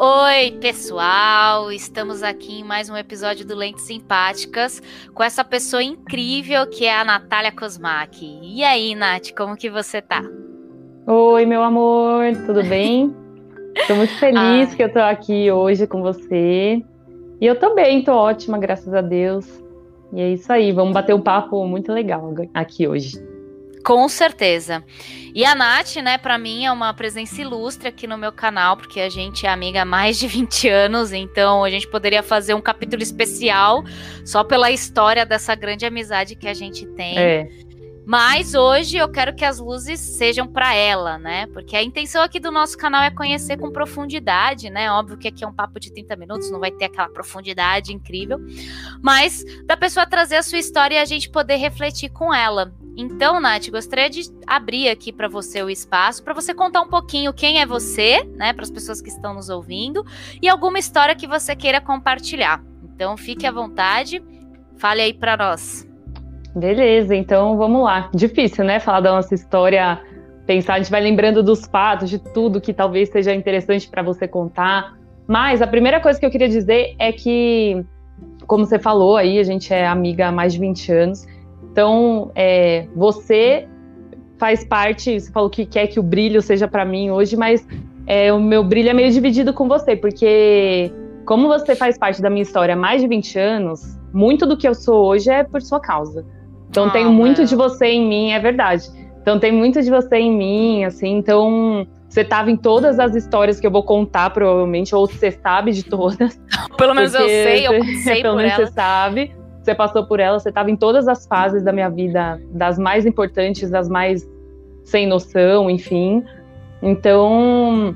Oi, pessoal! Estamos aqui em mais um episódio do Lentes Simpáticas com essa pessoa incrível que é a Natália Kosmak. E aí, Nath, como que você tá? Oi, meu amor, tudo bem? Estou muito feliz ah. que eu tô aqui hoje com você. E eu também tô ótima, graças a Deus. E é isso aí, vamos bater um papo muito legal aqui hoje. Com certeza. E a Nath, né, para mim é uma presença ilustre aqui no meu canal, porque a gente é amiga há mais de 20 anos, então a gente poderia fazer um capítulo especial só pela história dessa grande amizade que a gente tem. É. Mas hoje eu quero que as luzes sejam para ela, né? Porque a intenção aqui do nosso canal é conhecer com profundidade, né? Óbvio que aqui é um papo de 30 minutos, não vai ter aquela profundidade incrível, mas da pessoa trazer a sua história e a gente poder refletir com ela. Então, Nath, gostaria de abrir aqui para você o espaço para você contar um pouquinho quem é você, né, para as pessoas que estão nos ouvindo e alguma história que você queira compartilhar. Então, fique à vontade, fale aí para nós. Beleza, então vamos lá. Difícil, né, falar da nossa história, pensar, a gente vai lembrando dos fatos, de tudo que talvez seja interessante para você contar. Mas a primeira coisa que eu queria dizer é que, como você falou aí, a gente é amiga há mais de 20 anos. Então, é, você faz parte, você falou que quer que o brilho seja para mim hoje, mas é, o meu brilho é meio dividido com você, porque como você faz parte da minha história há mais de 20 anos, muito do que eu sou hoje é por sua causa. Então ah, tem muito de você em mim, é verdade. Então tem muito de você em mim, assim, então você estava em todas as histórias que eu vou contar, provavelmente, ou você sabe de todas. Pelo menos eu sei, eu sei pelo menos você sabe você passou por ela, você estava em todas as fases da minha vida, das mais importantes, das mais sem noção, enfim. Então,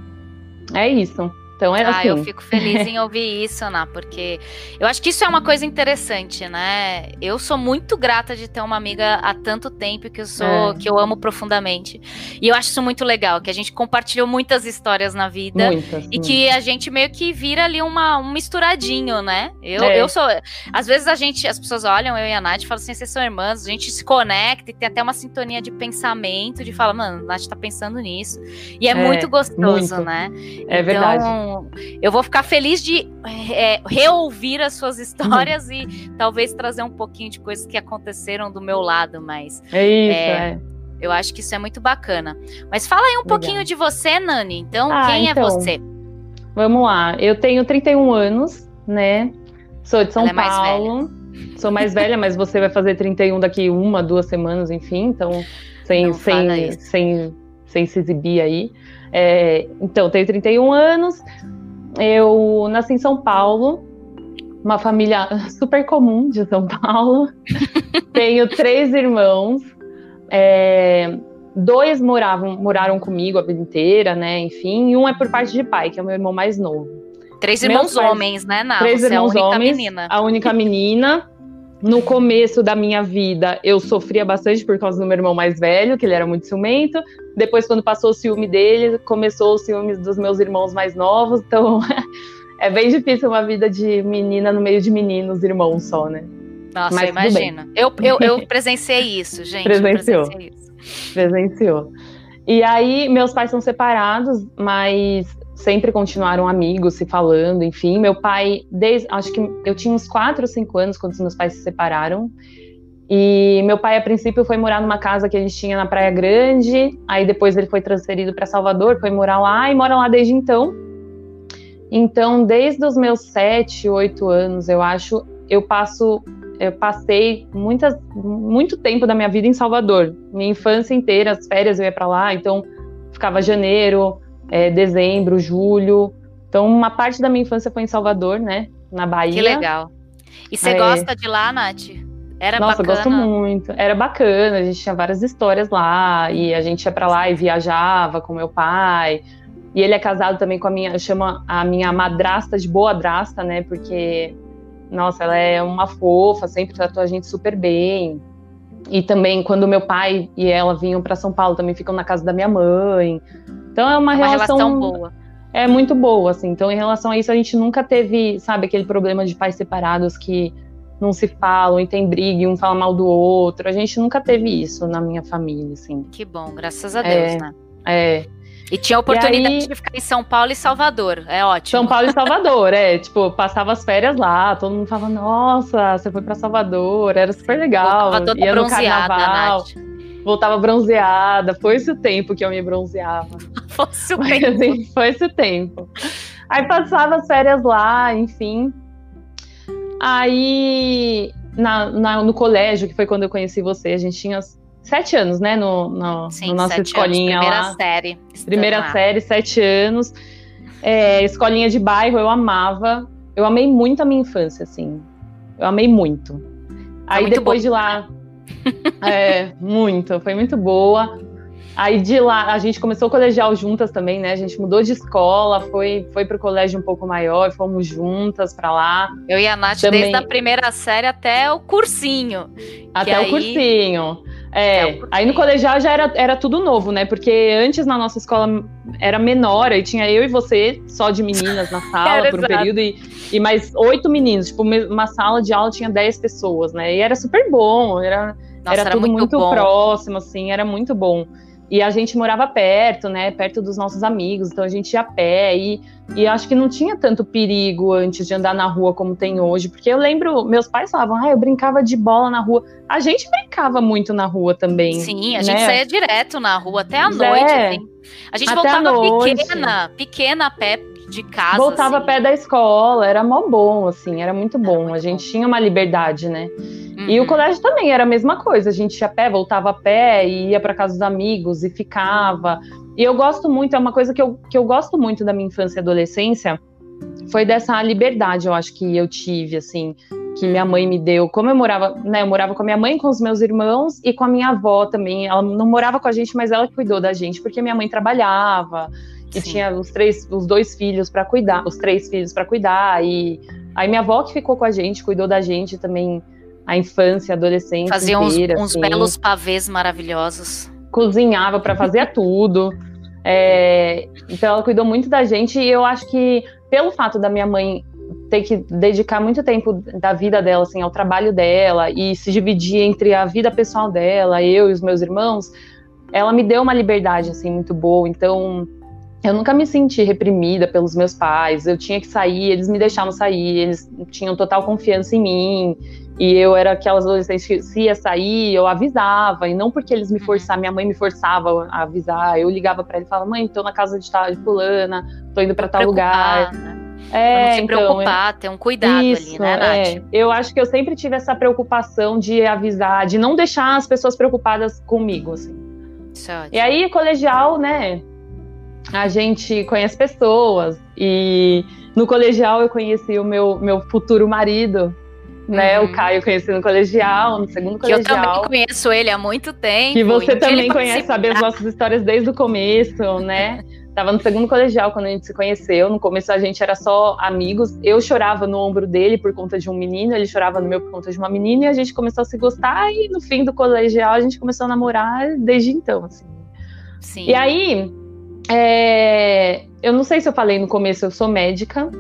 é isso. Então é ah, assim. eu fico feliz em ouvir isso, Ana, porque eu acho que isso é uma coisa interessante, né? Eu sou muito grata de ter uma amiga há tanto tempo que eu sou, é. que eu amo profundamente. E eu acho isso muito legal, que a gente compartilhou muitas histórias na vida muitas, e muitas. que a gente meio que vira ali uma, um misturadinho, né? Eu, é. eu sou. Às vezes a gente, as pessoas olham eu e a Nath e falam assim: vocês são irmãs, a gente se conecta e tem até uma sintonia de pensamento, de falar, mano, a Nath tá pensando nisso. E é, é muito gostoso, muito. né? É então, verdade eu vou ficar feliz de é, reouvir as suas histórias e talvez trazer um pouquinho de coisas que aconteceram do meu lado, mas. É isso, é. é. Eu acho que isso é muito bacana. Mas fala aí um Legal. pouquinho de você, Nani. Então, ah, quem é então, é você? Vamos lá. Eu tenho 31 anos, né? Sou de São Ela Paulo. É Sou mais velha, mas você vai fazer 31 daqui uma, duas semanas, enfim. Então, sem, sem, sem, sem se exibir aí. É, então, tenho 31 anos, eu nasci em São Paulo, uma família super comum de São Paulo. tenho três irmãos, é, dois moravam, moraram comigo a vida inteira, né? Enfim, e um é por parte de pai, que é o meu irmão mais novo. Três irmãos pais, homens, né, Ná? Três Você irmãos é a única homens, menina. A única menina. No começo da minha vida, eu sofria bastante por causa do meu irmão mais velho, que ele era muito ciumento. Depois, quando passou o ciúme dele, começou o ciúme dos meus irmãos mais novos. Então, é bem difícil uma vida de menina no meio de meninos, irmãos só, né? Nossa, Mas imagina. Eu, eu, eu presenciei isso, gente. Presenciou. Isso. Presenciou. E aí, meus pais são separados, mas sempre continuaram amigos, se falando, enfim. Meu pai, desde, acho que eu tinha uns 4 ou 5 anos quando os meus pais se separaram. E meu pai, a princípio, foi morar numa casa que a gente tinha na Praia Grande. Aí depois ele foi transferido para Salvador, foi morar lá e mora lá desde então. Então, desde os meus 7, 8 anos, eu acho, eu passo eu passei muitas, muito tempo da minha vida em Salvador. Minha infância inteira, as férias eu ia para lá, então ficava janeiro, é, dezembro, julho. Então, uma parte da minha infância foi em Salvador, né? Na Bahia. Que legal. E você é... gosta de lá, Nath? Era Nossa, bacana. gosto muito. Era bacana, a gente tinha várias histórias lá, e a gente ia para lá e viajava com meu pai. E ele é casado também com a minha, eu chamo a minha madrasta de boa drasta, né? Porque, nossa, ela é uma fofa, sempre tratou a gente super bem. E também quando meu pai e ela vinham para São Paulo, também ficam na casa da minha mãe. Então é uma, uma relação, relação boa. É muito boa, assim. Então, em relação a isso, a gente nunca teve, sabe, aquele problema de pais separados que não se falam e tem briga e um fala mal do outro. A gente nunca teve isso na minha família, assim. Que bom, graças a Deus, é, né? É. E tinha a oportunidade aí, de ficar em São Paulo e Salvador, é ótimo. São Paulo e Salvador, é, tipo, passava as férias lá, todo mundo falava, nossa, você foi para Salvador, era super legal. Voltava toda ia bronzeada, no carnaval, Nath. Voltava bronzeada, foi esse o tempo que eu me bronzeava. Foi-se o tempo. Assim, foi esse o tempo. Aí passava as férias lá, enfim. Aí na, na, no colégio, que foi quando eu conheci você, a gente tinha sete anos, né? No, no, Sim, no nossa escolinha anos, primeira lá. série. Primeira lá. série, sete anos. É, escolinha de bairro, eu amava. Eu amei muito a minha infância, assim. Eu amei muito. Aí muito depois bom. de lá. é, muito, foi muito boa. Aí de lá, a gente começou o colegial juntas também, né? A gente mudou de escola, foi, foi pro colégio um pouco maior, fomos juntas para lá. Eu e a Nath também... desde a primeira série até o cursinho. Até o aí... cursinho. É, aí no colegial já era, era tudo novo, né? Porque antes na nossa escola era menor, aí tinha eu e você só de meninas na sala por um exato. período e, e mais oito meninos. Tipo, uma sala de aula tinha dez pessoas, né? E era super bom, era, nossa, era, era, tudo muito, muito próximo, assim, era muito bom. E a gente morava perto, né? Perto dos nossos amigos, então a gente ia a pé. E, e acho que não tinha tanto perigo antes de andar na rua como tem hoje. Porque eu lembro, meus pais falavam, ah, eu brincava de bola na rua. A gente brincava muito na rua também. Sim, a né? gente saía direto na rua, até a noite. É, assim. A gente voltava pequena, pequena a pé de casa. Voltava assim. a pé da escola, era mó bom, assim, era muito bom. Muito a gente bom. tinha uma liberdade, né? Uhum. E o uhum. colégio também era a mesma coisa. A gente ia a pé, voltava a pé, ia para casa dos amigos e ficava. E eu gosto muito, é uma coisa que eu, que eu gosto muito da minha infância e adolescência, foi dessa liberdade, eu acho que eu tive, assim, que minha mãe me deu. Como eu morava, né, eu morava com a minha mãe, com os meus irmãos e com a minha avó também. Ela não morava com a gente, mas ela cuidou da gente, porque minha mãe trabalhava e Sim. tinha os três, os dois filhos para cuidar, os três filhos para cuidar e aí minha avó que ficou com a gente, cuidou da gente também a infância, a adolescência Fazia inteira, uns, uns assim. belos pavês maravilhosos. Cozinhava para fazer tudo. É, então ela cuidou muito da gente e eu acho que pelo fato da minha mãe ter que dedicar muito tempo da vida dela assim ao trabalho dela e se dividir entre a vida pessoal dela, eu e os meus irmãos, ela me deu uma liberdade assim muito boa. Então eu nunca me senti reprimida pelos meus pais. Eu tinha que sair, eles me deixavam sair, eles tinham total confiança em mim. E eu era aquelas adolescentes que se ia sair, eu avisava, e não porque eles me uhum. forçavam, minha mãe me forçava a avisar. Eu ligava para ele e falava: "Mãe, tô na casa de tal de fulana, tô indo para tal lugar". É, não se então, preocupar, ter um cuidado isso, ali, né, Nath? É. Eu acho que eu sempre tive essa preocupação de avisar, de não deixar as pessoas preocupadas comigo, assim. É e aí, colegial, né? a gente conhece pessoas. E no colegial eu conheci o meu, meu futuro marido, né? Uhum. O Caio conheci no colegial, no segundo que colegial. Que eu também conheço ele há muito tempo. Que você também conhece, sabe as nossas histórias desde o começo, né? Tava no segundo colegial quando a gente se conheceu. No começo a gente era só amigos. Eu chorava no ombro dele por conta de um menino, ele chorava no meu por conta de uma menina, e a gente começou a se gostar. E no fim do colegial a gente começou a namorar desde então, assim. Sim. E aí, é, eu não sei se eu falei no começo, eu sou médica.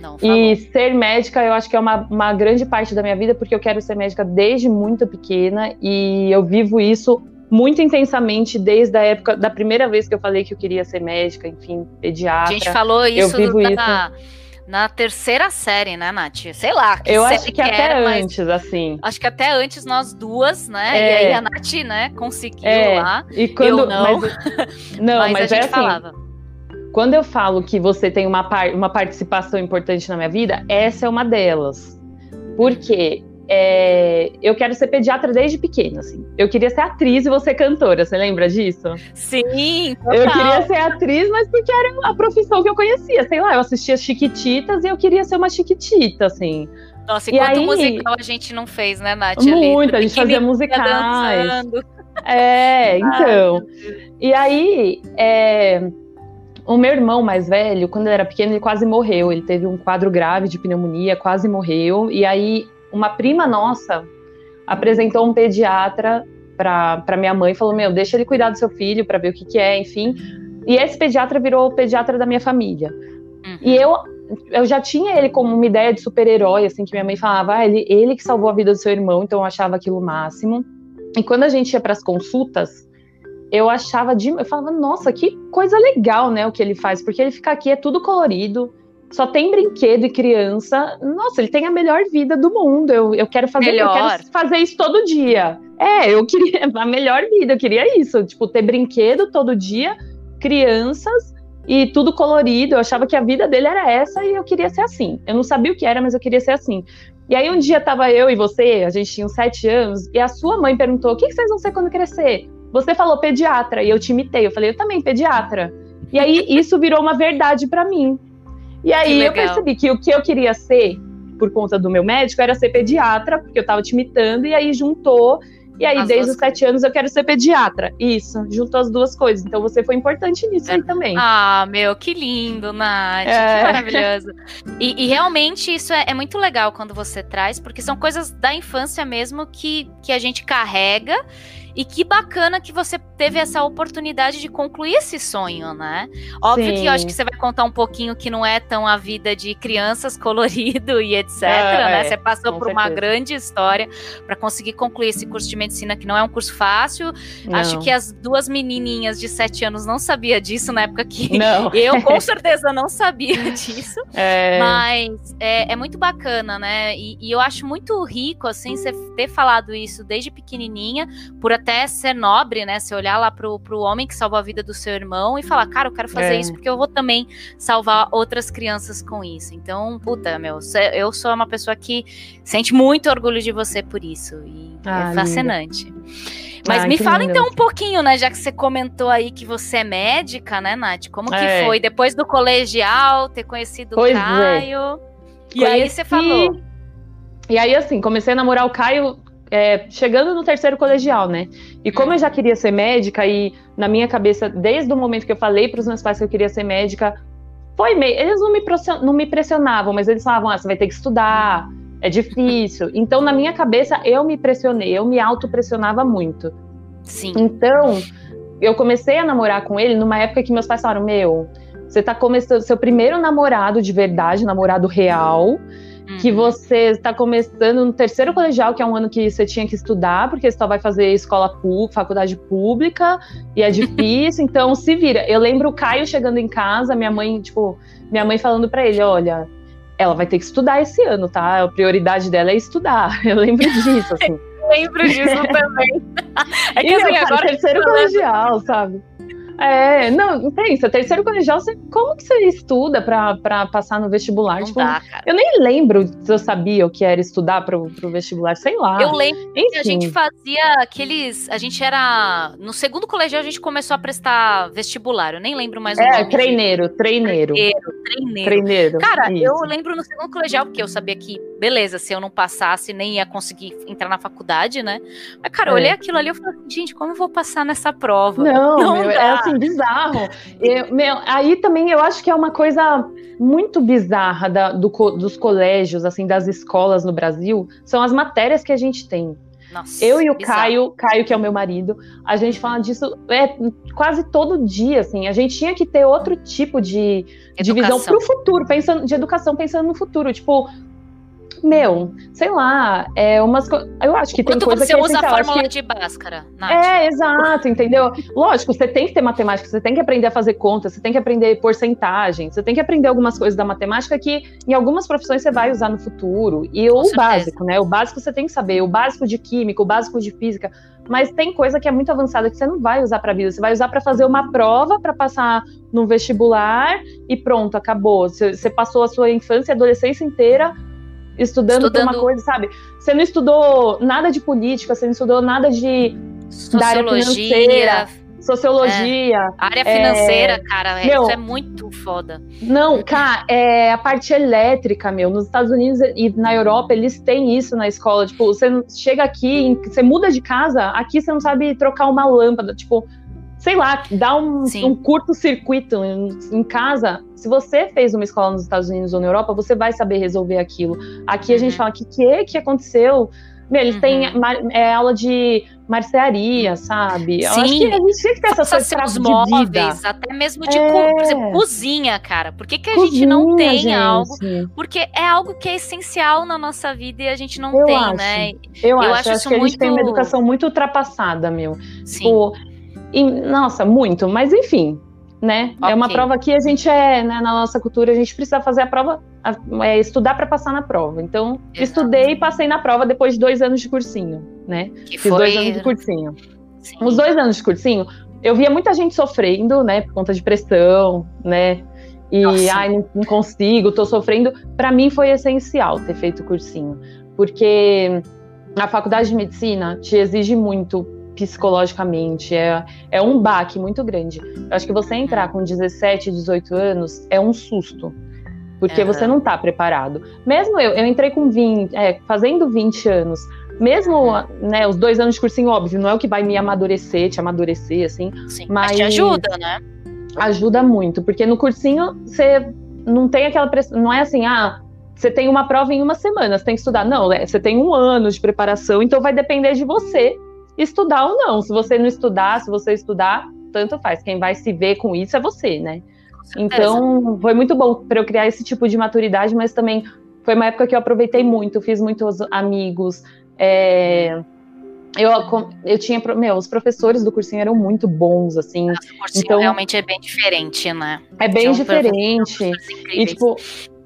Não, e ser médica, eu acho que é uma, uma grande parte da minha vida, porque eu quero ser médica desde muito pequena e eu vivo isso muito intensamente desde a época da primeira vez que eu falei que eu queria ser médica, enfim, pediatra. A gente falou isso, eu vivo na, isso. na terceira série, né, Nath? Sei lá. eu acho que, que até era, antes, assim. Acho que até antes nós duas, né? É. E aí a Nath, né, conseguiu é. lá. E quando, eu não. Mas, não, mas, mas a gente é assim, falava. Quando eu falo que você tem uma, par uma participação importante na minha vida, essa é uma delas. Porque é, eu quero ser pediatra desde pequena, assim. Eu queria ser atriz e você cantora, você lembra disso? Sim, total. Eu queria ser atriz, mas porque era a profissão que eu conhecia, sei lá, eu assistia Chiquititas e eu queria ser uma Chiquitita, assim. Nossa, e, e quanto aí, musical a gente não fez, né, Nath? Muito, a gente fazia musicais. Dançando. É, então. E aí, é, o meu irmão mais velho, quando ele era pequeno, ele quase morreu. Ele teve um quadro grave de pneumonia, quase morreu. E aí, uma prima nossa apresentou um pediatra para minha mãe e falou: Meu, deixa ele cuidar do seu filho para ver o que, que é, enfim. E esse pediatra virou o pediatra da minha família. Uhum. E eu, eu já tinha ele como uma ideia de super-herói, assim, que minha mãe falava: ah, ele, ele que salvou a vida do seu irmão, então eu achava aquilo o máximo. E quando a gente ia para as consultas, eu achava de. Eu falava, nossa, que coisa legal, né? O que ele faz, porque ele fica aqui, é tudo colorido, só tem brinquedo e criança. Nossa, ele tem a melhor vida do mundo. Eu, eu quero fazer, eu quero fazer isso todo dia. É, eu queria a melhor vida, eu queria isso, tipo, ter brinquedo todo dia, crianças e tudo colorido. Eu achava que a vida dele era essa e eu queria ser assim. Eu não sabia o que era, mas eu queria ser assim. E aí um dia tava eu e você, a gente tinha uns sete anos, e a sua mãe perguntou: o que vocês vão ser quando crescer? Você falou pediatra, e eu te imitei. Eu falei, eu também, pediatra. E aí isso virou uma verdade para mim. E aí eu percebi que o que eu queria ser, por conta do meu médico, era ser pediatra, porque eu tava te imitando, e aí juntou. E aí, as desde os sete anos, eu quero ser pediatra. Isso, juntou as duas coisas. Então você foi importante nisso aí também. Ah, meu, que lindo, Nath. É. Que maravilhoso. E, e realmente isso é, é, muito legal quando você traz, porque são coisas da infância mesmo que, que a gente carrega e que bacana que você teve essa oportunidade de concluir esse sonho, né? Óbvio Sim. que eu acho que você vai contar um pouquinho que não é tão a vida de crianças colorido e etc, é, né? É, você passou por certeza. uma grande história para conseguir concluir esse curso de medicina que não é um curso fácil. Não. Acho que as duas menininhas de sete anos não sabia disso na época que não. eu com certeza não sabia disso. É. Mas é, é, muito bacana, né? E, e eu acho muito rico assim você ter falado isso desde pequenininha por até ser nobre, né? Se olhar lá pro, pro homem que salvou a vida do seu irmão e falar, cara, eu quero fazer é. isso porque eu vou também salvar outras crianças com isso. Então, puta, meu, eu sou uma pessoa que sente muito orgulho de você por isso. E é ah, é fascinante. Linda. Mas ah, me fala lindo. então um pouquinho, né? Já que você comentou aí que você é médica, né, Nath? Como que é. foi depois do colegial, ter conhecido pois o é. Caio? É. E aí você falou. E aí, assim, comecei a namorar o Caio é, chegando no terceiro colegial, né? E como eu já queria ser médica, e na minha cabeça, desde o momento que eu falei para os meus pais que eu queria ser médica, foi meio. Eles não me, não me pressionavam, mas eles falavam: ah, você vai ter que estudar, é difícil. Então, na minha cabeça, eu me pressionei, eu me autopressionava muito. Sim. Então, eu comecei a namorar com ele numa época que meus pais falaram: meu, você tá começando seu primeiro namorado de verdade, namorado real uhum. você está começando no terceiro colegial, que é um ano que você tinha que estudar, porque você só vai fazer escola pública, faculdade pública, e é difícil, então se vira. Eu lembro o Caio chegando em casa, minha mãe, tipo, minha mãe falando para ele, olha, ela vai ter que estudar esse ano, tá? A prioridade dela é estudar. Eu lembro disso, assim. lembro disso também. É que assim, agora. Terceiro colegial, sabe? É, não, pensa, terceiro colegial, você, como que você estuda pra, pra passar no vestibular? Não tipo, dá, cara. Eu nem lembro se eu sabia o que era estudar pro, pro vestibular, sei lá. Eu lembro Enfim. que a gente fazia aqueles. A gente era. No segundo colegial a gente começou a prestar vestibular. Eu nem lembro mais o é, nome. Treineiro, treineiro. Treineiro, treineiro. treineiro cara, isso. eu lembro no segundo colegial, porque eu sabia que, beleza, se eu não passasse, nem ia conseguir entrar na faculdade, né? Mas, cara, eu olhei é. aquilo ali e falei, gente, como eu vou passar nessa prova? Não, não meu, é assim, bizarro. Eu, meu, aí também eu acho que é uma coisa muito bizarra da, do, dos colégios, assim, das escolas no Brasil, são as matérias que a gente tem. Nossa, eu e o bizarro. Caio, Caio, que é o meu marido, a gente fala disso é, quase todo dia, assim. A gente tinha que ter outro tipo de, de visão para o futuro, pensando de educação, pensando no futuro. Tipo, meu, sei lá, é umas Eu acho que Quanto tem coisa você que é usa a fórmula que... de Bhaskara, Nath? É, exato, entendeu? Lógico, você tem que ter matemática, você tem que aprender a fazer contas, você tem que aprender porcentagem, você tem que aprender algumas coisas da matemática que em algumas profissões você vai usar no futuro. E Com o certeza. básico, né? O básico você tem que saber, o básico de química, o básico de física. Mas tem coisa que é muito avançada que você não vai usar para vida. Você vai usar para fazer uma prova, para passar no vestibular e pronto, acabou. Você, você passou a sua infância e adolescência inteira estudando, estudando... uma coisa, sabe? Você não estudou nada de política, você não estudou nada de sociologia, sociologia. É. área financeira, é, cara, é, meu, isso é muito foda. Não, cara, é a parte elétrica, meu. Nos Estados Unidos e na Europa, eles têm isso na escola. Tipo, você chega aqui, você muda de casa, aqui você não sabe trocar uma lâmpada. Tipo, sei lá, dá um, um curto-circuito em, em, casa. Se você fez uma escola nos Estados Unidos ou na Europa, você vai saber resolver aquilo. Aqui uhum. a gente uhum. fala, que que, que aconteceu? Meu, eles uhum. têm é, aula de marcearia, sabe? Eu Sim. acho que a gente tinha que ter essa coisa de móveis, até mesmo de é. por exemplo, cozinha, cara. Por que, que a cozinha, gente não tem gente. algo? Porque é algo que é essencial na nossa vida e a gente não eu tem, acho. né? Eu, eu acho, acho, acho que muito... a gente tem uma educação muito ultrapassada, meu. Sim. Tipo, E, nossa, muito, mas enfim, né? Okay. É uma prova que a gente é, né, na nossa cultura, a gente precisa fazer a prova, é, estudar para passar na prova. Então, Exato. estudei e passei na prova depois de dois anos de cursinho, né? Que Fiz foi... dois anos de cursinho. Sim. Os dois anos de cursinho, eu via muita gente sofrendo, né, por conta de pressão, né? E, Nossa. ai, não, não consigo, tô sofrendo. Para mim foi essencial ter feito o cursinho, porque a faculdade de medicina te exige muito psicologicamente, é, é um baque muito grande. Eu acho que você entrar com 17, 18 anos é um susto, porque uhum. você não está preparado. Mesmo eu, eu entrei com 20, é, fazendo 20 anos, mesmo né, os dois anos de cursinho, óbvio, não é o que vai me amadurecer, te amadurecer, assim. Sim, mas, mas te ajuda, né? Ajuda muito, porque no cursinho você não tem aquela pressão, não é assim, ah, você tem uma prova em uma semana, você tem que estudar. Não, né? você tem um ano de preparação, então vai depender de você estudar ou não. Se você não estudar, se você estudar, tanto faz. Quem vai se ver com isso é você, né? Então, foi muito bom para eu criar esse tipo de maturidade, mas também foi uma época que eu aproveitei muito, fiz muitos amigos. É, eu, eu tinha. Meu, os professores do cursinho eram muito bons, assim. Nossa, o cursinho então, realmente é bem diferente, né? É bem diferente. E, tipo,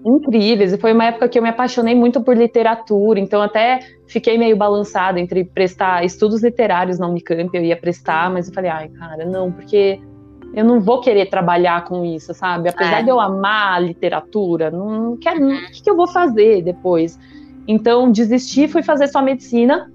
incríveis. E foi uma época que eu me apaixonei muito por literatura, então até fiquei meio balançada entre prestar estudos literários na Unicamp, eu ia prestar, mas eu falei, ai, cara, não, porque eu não vou querer trabalhar com isso, sabe? Apesar é. de eu amar a literatura, não quero, uhum. o que, que eu vou fazer depois? Então, desisti, fui fazer só medicina.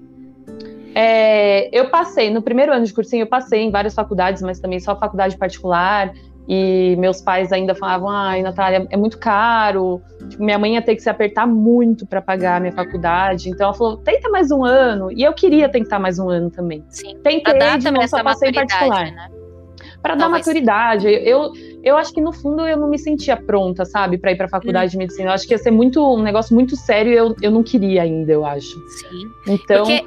É, eu passei, no primeiro ano de cursinho, eu passei em várias faculdades, mas também só faculdade particular. E meus pais ainda falavam: ai, Natália, é muito caro. Tipo, minha mãe ia ter que se apertar muito para pagar a minha faculdade. Então ela falou: tenta mais um ano. E eu queria tentar mais um ano também. Sim. Tentei, pra de não só passei em particular. Né? Para dar maturidade. Eu, eu acho que no fundo eu não me sentia pronta, sabe, para ir para a faculdade hum. de medicina. Eu acho que ia ser muito um negócio muito sério e eu, eu não queria ainda, eu acho. Sim. Então. Porque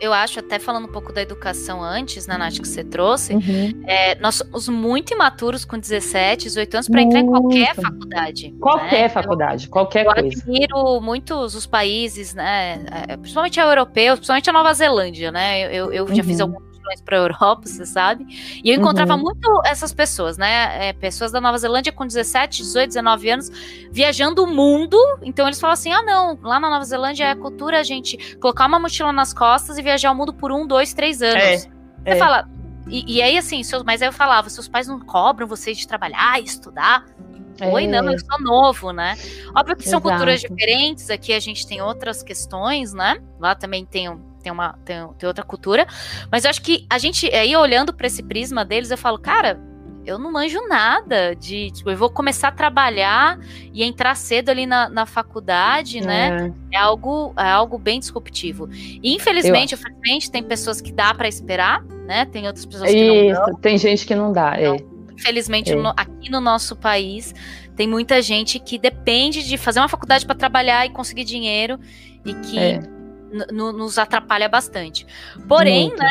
eu acho, até falando um pouco da educação antes, na né, Nath, que você trouxe, uhum. é, nós somos muito imaturos com 17, 18 anos para entrar em qualquer faculdade. Qualquer né? faculdade, qualquer eu coisa. Eu admiro muitos os países, né, é, principalmente a europeus, principalmente a Nova Zelândia, né, eu, eu já uhum. fiz alguns para a Europa, você sabe? E eu encontrava uhum. muito essas pessoas, né? É, pessoas da Nova Zelândia com 17, 18, 19 anos, viajando o mundo. Então eles falam assim: ah, não, lá na Nova Zelândia é cultura a gente colocar uma mochila nas costas e viajar o mundo por um, dois, três anos. É, você é. fala. E, e, aí, assim, seus, mas aí eu falava: seus pais não cobram vocês de trabalhar, estudar. É. Oi, não, eu sou novo, né? Óbvio que Exato. são culturas diferentes, aqui a gente tem outras questões, né? Lá também tem tem uma tem, tem outra cultura, mas eu acho que a gente aí olhando para esse prisma deles, eu falo, cara, eu não manjo nada de. Tipo, eu vou começar a trabalhar e entrar cedo ali na, na faculdade, né? É. é algo, é algo bem disruptivo. E, infelizmente, infelizmente, tem pessoas que dá para esperar, né? Tem outras pessoas que Isso, não dão. Tem gente que não dá. Então, é. Infelizmente, é. no, aqui no nosso país, tem muita gente que depende de fazer uma faculdade para trabalhar e conseguir dinheiro e que nos atrapalha bastante. Porém, Muito. né,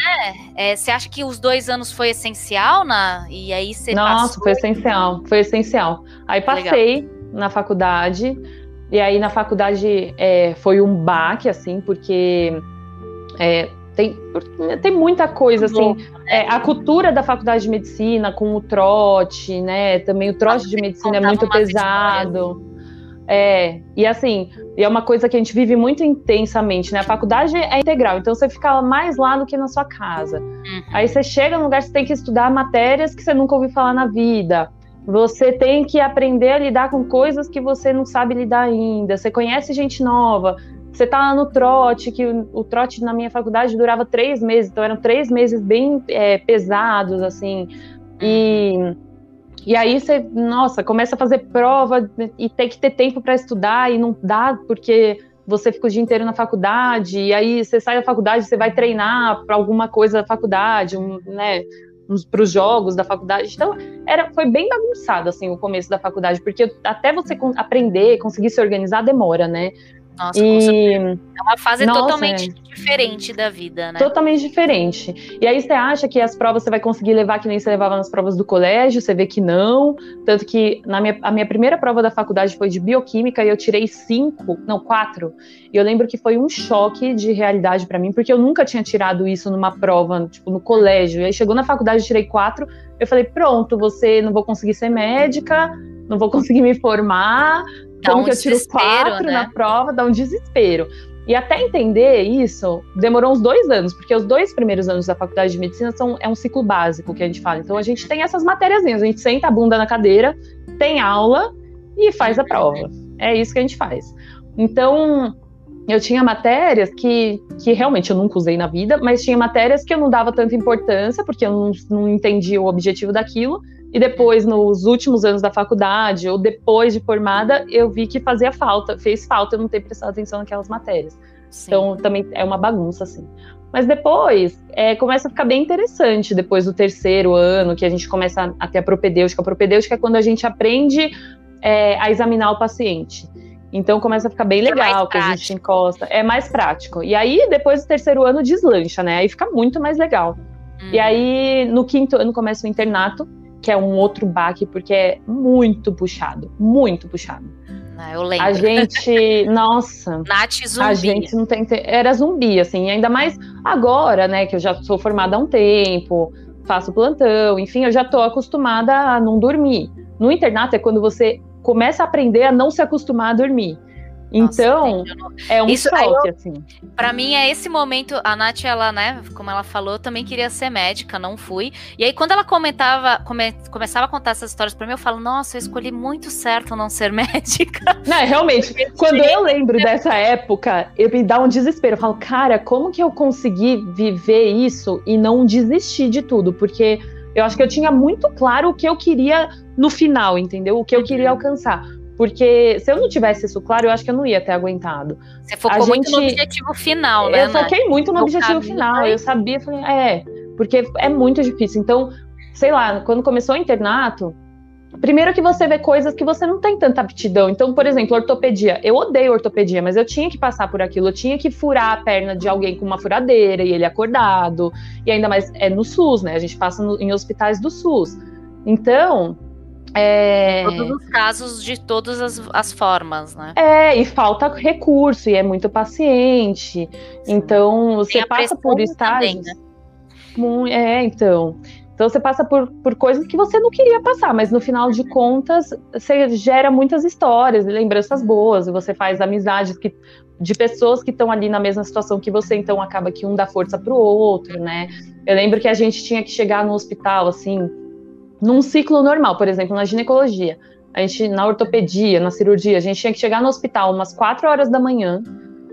é, você acha que os dois anos foi essencial na e aí você Nossa, foi essencial, foi essencial. Aí passei Legal. na faculdade e aí na faculdade é, foi um baque assim, porque é, tem, tem muita coisa assim. É, a cultura da faculdade de medicina com o trote, né? Também o trote de medicina é muito pesado. É, e assim, e é uma coisa que a gente vive muito intensamente, né? A faculdade é integral, então você fica mais lá do que na sua casa. Uhum. Aí você chega num lugar que você tem que estudar matérias que você nunca ouviu falar na vida. Você tem que aprender a lidar com coisas que você não sabe lidar ainda. Você conhece gente nova. Você tá lá no trote, que o, o trote na minha faculdade durava três meses, então eram três meses bem é, pesados, assim. E uhum. E aí você, nossa, começa a fazer prova e tem que ter tempo para estudar e não dá porque você fica o dia inteiro na faculdade, e aí você sai da faculdade, você vai treinar para alguma coisa da faculdade, um, né, para os jogos da faculdade. Então, era, foi bem bagunçado assim o começo da faculdade, porque até você aprender, conseguir se organizar demora, né? Nossa, e... É uma fase Nossa, totalmente é. diferente da vida, né? Totalmente diferente. E aí você acha que as provas você vai conseguir levar que nem você levava nas provas do colégio, você vê que não. Tanto que na minha, a minha primeira prova da faculdade foi de bioquímica e eu tirei cinco, não, quatro. E eu lembro que foi um choque de realidade para mim, porque eu nunca tinha tirado isso numa prova, tipo, no colégio. E aí chegou na faculdade, eu tirei quatro. Eu falei, pronto, você não vou conseguir ser médica, não vou conseguir me formar, Dá como um que eu tiro quatro né? na prova, dá um desespero. E até entender isso, demorou uns dois anos, porque os dois primeiros anos da faculdade de medicina são, é um ciclo básico que a gente fala. Então a gente tem essas matérias, a gente senta a bunda na cadeira, tem aula e faz a prova. É isso que a gente faz. Então, eu tinha matérias que, que realmente eu nunca usei na vida, mas tinha matérias que eu não dava tanta importância, porque eu não, não entendia o objetivo daquilo. E depois, nos últimos anos da faculdade, ou depois de formada, eu vi que fazia falta, fez falta eu não ter prestado atenção naquelas matérias. Sim. Então, também é uma bagunça, assim. Mas depois, é, começa a ficar bem interessante, depois do terceiro ano, que a gente começa a ter a propedêutica. A propedêutica é quando a gente aprende é, a examinar o paciente. Então começa a ficar bem é legal, é que a gente encosta. É mais prático. E aí, depois do terceiro ano, deslancha, né? Aí fica muito mais legal. Hum. E aí, no quinto ano, começa o internato, que é um outro baque, porque é muito puxado, muito puxado. Ah, eu lembro. A gente, nossa. Nath zumbi. A gente não tem. Era zumbi, assim, ainda mais agora, né, que eu já sou formada há um tempo, faço plantão, enfim, eu já tô acostumada a não dormir. No internato é quando você começa a aprender a não se acostumar a dormir. Então, Nossa, é um Isso, choque, eu, assim. Pra mim, é esse momento. A Nath, ela, né, como ela falou, também queria ser médica, não fui. E aí, quando ela comentava, come, começava a contar essas histórias pra mim, eu falo, nossa, eu escolhi muito certo não ser médica. Não, realmente, quando eu lembro dessa época, eu me dá um desespero. Eu falo, cara, como que eu consegui viver isso e não desistir de tudo? Porque eu acho que eu tinha muito claro o que eu queria no final, entendeu? O que eu queria uhum. alcançar. Porque se eu não tivesse isso claro, eu acho que eu não ia ter aguentado. Você focou gente... muito no objetivo final, né? Eu foquei muito no, no objetivo final. Eu sabia, falei, é, porque é muito difícil. Então, sei lá, quando começou o internato, primeiro que você vê coisas que você não tem tanta aptidão. Então, por exemplo, ortopedia. Eu odeio ortopedia, mas eu tinha que passar por aquilo. Eu tinha que furar a perna de alguém com uma furadeira e ele acordado. E ainda mais é no SUS, né? A gente passa no, em hospitais do SUS. Então, é... Todos os casos de todas as, as, formas, né? É, e falta recurso, e é muito paciente. Sim. Então, você passa por estágios. Também, né? É, então. Então você passa por, por coisas que você não queria passar, mas no final de contas você gera muitas histórias, lembranças boas, e você faz amizades que, de pessoas que estão ali na mesma situação que você, então acaba que um dá força para o outro, né? Eu lembro que a gente tinha que chegar no hospital assim, num ciclo normal, por exemplo, na ginecologia, a gente na ortopedia, na cirurgia, a gente tinha que chegar no hospital umas 4 horas da manhã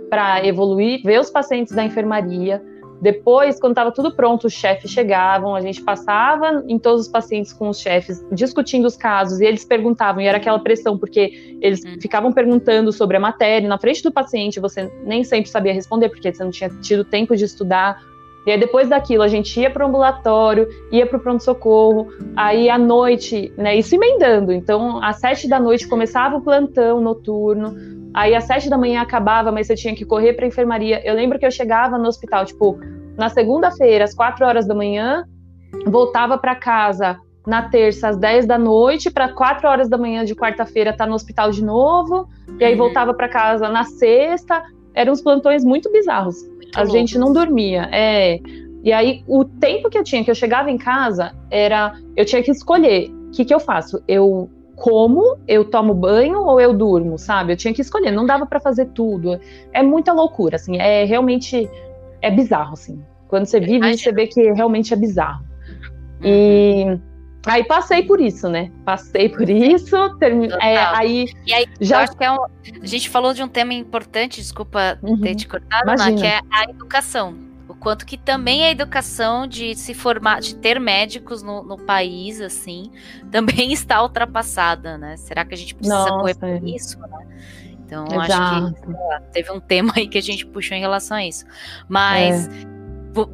para evoluir, ver os pacientes da enfermaria. Depois, quando estava tudo pronto, os chefes chegavam, a gente passava em todos os pacientes com os chefes, discutindo os casos, e eles perguntavam, e era aquela pressão, porque eles hum. ficavam perguntando sobre a matéria, na frente do paciente, você nem sempre sabia responder, porque você não tinha tido tempo de estudar e aí depois daquilo a gente ia para o ambulatório, ia para o pronto-socorro, aí à noite, né, isso emendando. Então, às sete da noite começava o plantão noturno, aí às sete da manhã acabava, mas você tinha que correr para a enfermaria. Eu lembro que eu chegava no hospital, tipo, na segunda-feira, às quatro horas da manhã, voltava para casa na terça às dez da noite, para quatro horas da manhã de quarta-feira estar tá no hospital de novo, e aí uhum. voltava para casa na sexta. Eram uns plantões muito bizarros a louco. gente não dormia. É. E aí, o tempo que eu tinha, que eu chegava em casa, era. Eu tinha que escolher. O que, que eu faço? Eu como, eu tomo banho ou eu durmo, sabe? Eu tinha que escolher, não dava para fazer tudo. É muita loucura, assim, é realmente é bizarro, assim. Quando você vive, Imagina. você vê que realmente é bizarro. E Aí passei por isso, né? Passei por isso, termi... é, aí, e aí já acho que é um... a gente falou de um tema importante, desculpa uhum. ter te cortado, Né, que é a educação. O quanto que também a educação de se formar, de ter médicos no, no país, assim, também está ultrapassada, né? Será que a gente precisa Nossa, correr por é. isso, né? Então, Exato. acho que lá, teve um tema aí que a gente puxou em relação a isso. Mas. É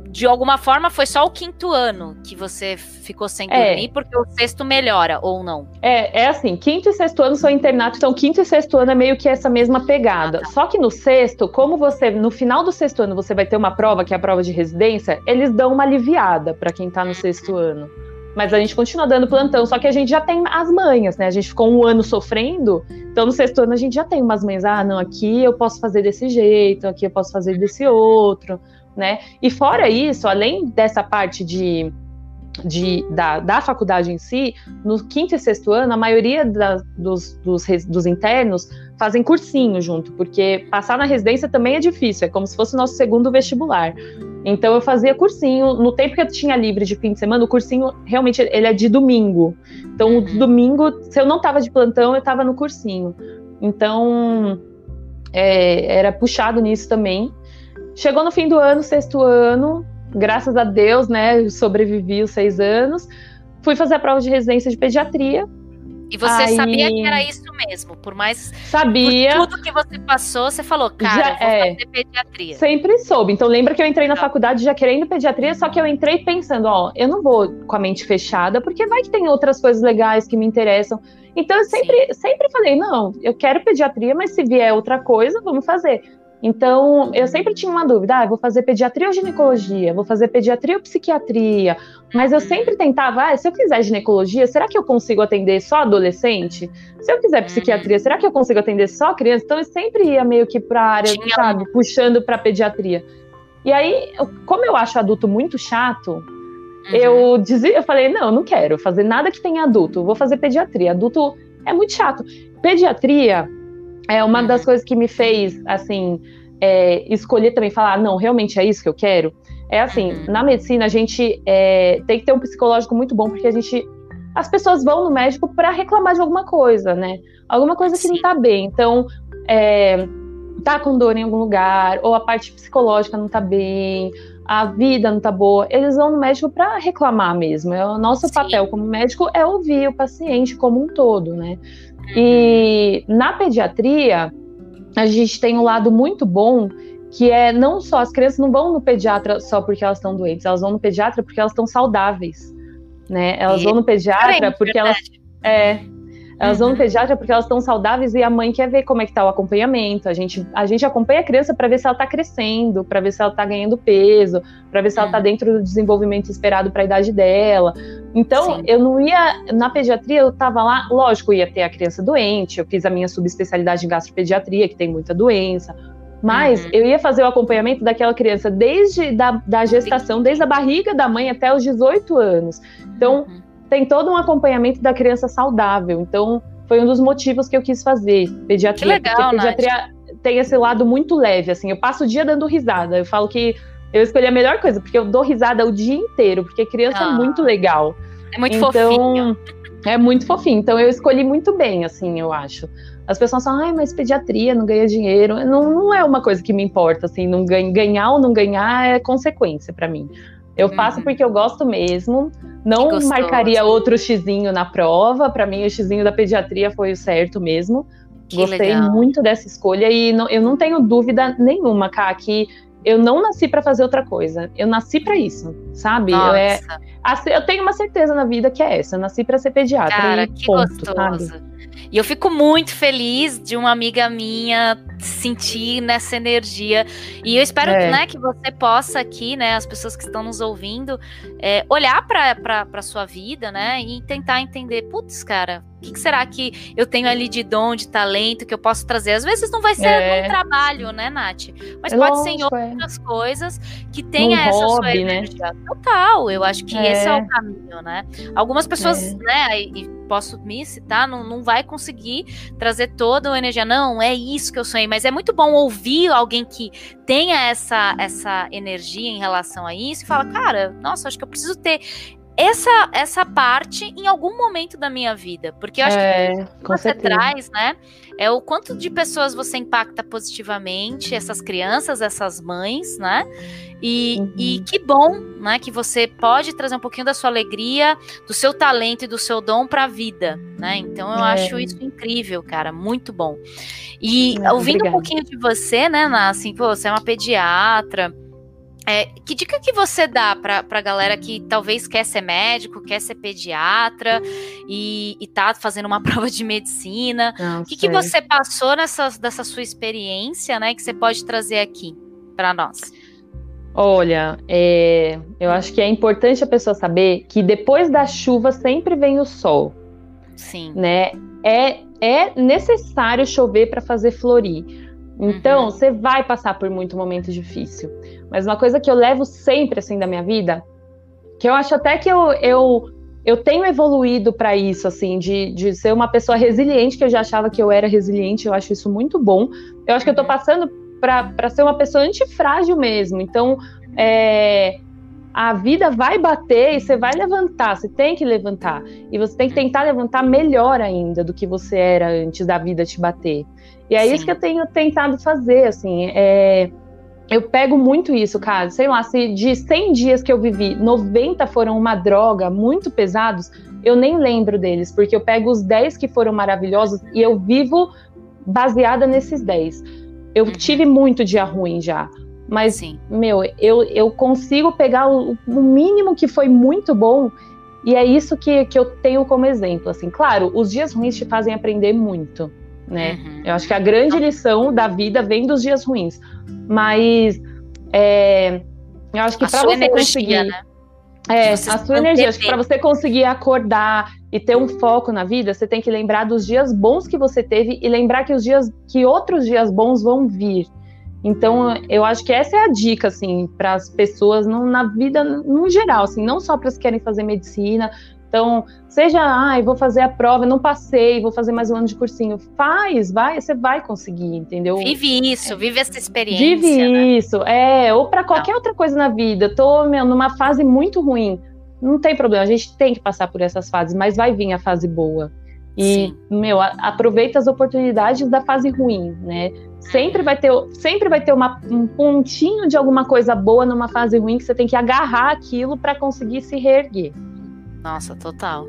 de alguma forma foi só o quinto ano que você ficou sem é. dormir, porque o sexto melhora, ou não? É, é assim, quinto e sexto ano são internato, então quinto e sexto ano é meio que essa mesma pegada. Ah, tá. Só que no sexto, como você, no final do sexto ano, você vai ter uma prova, que é a prova de residência, eles dão uma aliviada para quem tá no sexto ano. Mas a gente continua dando plantão, só que a gente já tem as manhas, né? A gente ficou um ano sofrendo, então no sexto ano a gente já tem umas manhas. Ah, não, aqui eu posso fazer desse jeito, aqui eu posso fazer desse outro né? E fora isso, além dessa parte de, de, da, da faculdade em si, no quinto e sexto ano, a maioria da, dos, dos, dos, internos fazem cursinho junto, porque passar na residência também é difícil, é como se fosse o nosso segundo vestibular. Então eu fazia cursinho, no tempo que eu tinha livre de fim de semana, o cursinho realmente ele é de domingo. Então, uhum. domingo, se eu não estava de plantão, eu estava no cursinho. Então, é, era puxado nisso também. Chegou no fim do ano, sexto ano, graças a Deus, né? Sobrevivi os seis anos. Fui fazer a prova de residência de pediatria. E você Aí... sabia que era isso mesmo, por mais sabia. Por tudo que você passou, você falou, cara, já, vou é, fazer pediatria. Sempre soube. Então lembra que eu entrei na tá. faculdade já querendo pediatria, só que eu entrei pensando, ó, eu não vou com a mente fechada, porque vai que tem outras coisas legais que me interessam. Então eu sempre, sempre falei, não, eu quero pediatria, mas se vier outra coisa, vamos fazer. Então, eu sempre tinha uma dúvida: ah, vou fazer pediatria ou ginecologia? Vou fazer pediatria ou psiquiatria? Mas eu sempre tentava: ah, se eu quiser ginecologia, será que eu consigo atender só adolescente? Se eu quiser psiquiatria, será que eu consigo atender só criança? Então, eu sempre ia meio que para a área, sabe, puxando para pediatria. E aí, como eu acho adulto muito chato, uhum. eu dizia, eu falei: não, não quero fazer nada que tenha adulto, vou fazer pediatria. Adulto é muito chato. Pediatria é uma das coisas que me fez, assim, é, escolher também falar, ah, não, realmente é isso que eu quero. É assim, uhum. na medicina a gente é, tem que ter um psicológico muito bom, porque a gente. As pessoas vão no médico para reclamar de alguma coisa, né? Alguma coisa que Sim. não tá bem. Então, é, tá com dor em algum lugar, ou a parte psicológica não tá bem, a vida não tá boa. Eles vão no médico para reclamar mesmo. É, o nosso Sim. papel como médico é ouvir o paciente como um todo, né? E na pediatria, a gente tem um lado muito bom que é não só as crianças não vão no pediatra só porque elas estão doentes, elas vão no pediatra porque elas estão saudáveis, né? Elas e vão no pediatra porque elas é, elas uhum. vão no pediatra porque elas estão saudáveis e a mãe quer ver como é que tá o acompanhamento. A gente, a gente acompanha a criança para ver se ela está crescendo, para ver se ela está ganhando peso, para ver se ela está uhum. dentro do desenvolvimento esperado para a idade dela. Então, Sim. eu não ia na pediatria, eu estava lá, lógico, ia ter a criança doente. Eu fiz a minha subespecialidade em gastropediatria, que tem muita doença. Mas uhum. eu ia fazer o acompanhamento daquela criança desde da, da gestação, desde a barriga da mãe até os 18 anos. Então, uhum tem todo um acompanhamento da criança saudável. Então, foi um dos motivos que eu quis fazer pediatria. Que legal, porque pediatria Nath. tem esse lado muito leve, assim. Eu passo o dia dando risada. Eu falo que eu escolhi a melhor coisa, porque eu dou risada o dia inteiro, porque criança ah, é muito legal. É muito então, fofinho. É muito fofinho. Então, eu escolhi muito bem, assim, eu acho. As pessoas falam, ai, mas pediatria não ganha dinheiro. Não, não é uma coisa que me importa, assim, não ganha, ganhar ou não ganhar é consequência para mim. Eu faço uhum. porque eu gosto mesmo. Não marcaria outro xizinho na prova. Para mim, o xizinho da pediatria foi o certo mesmo. Que Gostei legal. muito dessa escolha e não, eu não tenho dúvida nenhuma, Ká, que eu não nasci para fazer outra coisa. Eu nasci para isso, sabe? Eu, é, eu, tenho uma certeza na vida que é essa. Eu nasci para ser pediatra. Cara, que ponto, gostoso. Sabe? E eu fico muito feliz de uma amiga minha sentir nessa energia. E eu espero é. né, que você possa aqui, né, as pessoas que estão nos ouvindo, é, olhar para a sua vida, né, e tentar entender, putz, cara, o que, que, será que eu tenho ali de dom, de talento que eu posso trazer? Às vezes não vai ser é. trabalho, né, Nath? Mas é pode ser em é. outras coisas que tenha essa hobby, sua né? energia. Né? Total, eu acho que esse é o é. caminho, né? Algumas pessoas, né, e posso me citar, não, não vai conseguir trazer toda a energia. Não, é isso que eu sonhei. Mas é muito bom ouvir alguém que tenha essa, essa energia em relação a isso e fala, cara, nossa, acho que eu preciso ter essa, essa parte em algum momento da minha vida. Porque eu acho é, que você certeza. traz, né? É o quanto de pessoas você impacta positivamente, essas crianças, essas mães, né? E, uhum. e que bom, né? Que você pode trazer um pouquinho da sua alegria, do seu talento e do seu dom para a vida, né? Então eu é. acho isso incrível, cara, muito bom. E ouvindo obrigada. um pouquinho de você, né, Assim, pô, você é uma pediatra É, que dica que você dá para a galera que talvez quer ser médico, quer ser pediatra e, e tá fazendo uma prova de medicina? o que, que você passou nessa dessa sua experiência, né, que você pode trazer aqui para nós? Olha, é, eu acho que é importante a pessoa saber que depois da chuva sempre vem o sol. Sim. Né? É, é necessário chover para fazer florir. Então, uhum. você vai passar por muito momento difícil. Mas uma coisa que eu levo sempre assim da minha vida, que eu acho até que eu, eu, eu tenho evoluído para isso, assim, de, de ser uma pessoa resiliente, que eu já achava que eu era resiliente, eu acho isso muito bom. Eu acho que eu tô uhum. passando para ser uma pessoa antifrágil mesmo. Então, é, a vida vai bater e você vai levantar, você tem que levantar. E você tem que tentar levantar melhor ainda do que você era antes da vida te bater. E é Sim. isso que eu tenho tentado fazer, assim. É, eu pego muito isso, cara. Sei lá, se de 100 dias que eu vivi, 90 foram uma droga, muito pesados, eu nem lembro deles, porque eu pego os 10 que foram maravilhosos e eu vivo baseada nesses 10. Eu uhum. tive muito dia ruim já. Mas, Sim. meu, eu, eu consigo pegar o, o mínimo que foi muito bom e é isso que, que eu tenho como exemplo. Assim, claro, os dias ruins te fazem aprender muito, né? Uhum. Eu acho que a grande lição da vida vem dos dias ruins. Mas é, eu acho que para você energia, conseguir. Né? É, a sua energia. Acho que para você conseguir acordar e ter um foco na vida, você tem que lembrar dos dias bons que você teve e lembrar que os dias que outros dias bons vão vir. Então, eu acho que essa é a dica, assim, para as pessoas no, na vida no geral, assim, não só para as que querem fazer medicina, então, seja, ai, ah, vou fazer a prova, não passei, vou fazer mais um ano de cursinho. Faz, vai, você vai conseguir, entendeu? Vive isso, vive essa experiência. Vive né? isso, é, ou para qualquer não. outra coisa na vida. Tô, meu, numa fase muito ruim. Não tem problema, a gente tem que passar por essas fases, mas vai vir a fase boa. E, Sim. meu, a, aproveita as oportunidades da fase ruim, né? Sempre vai ter, sempre vai ter uma, um pontinho de alguma coisa boa numa fase ruim que você tem que agarrar aquilo para conseguir se reerguer. Nossa, total.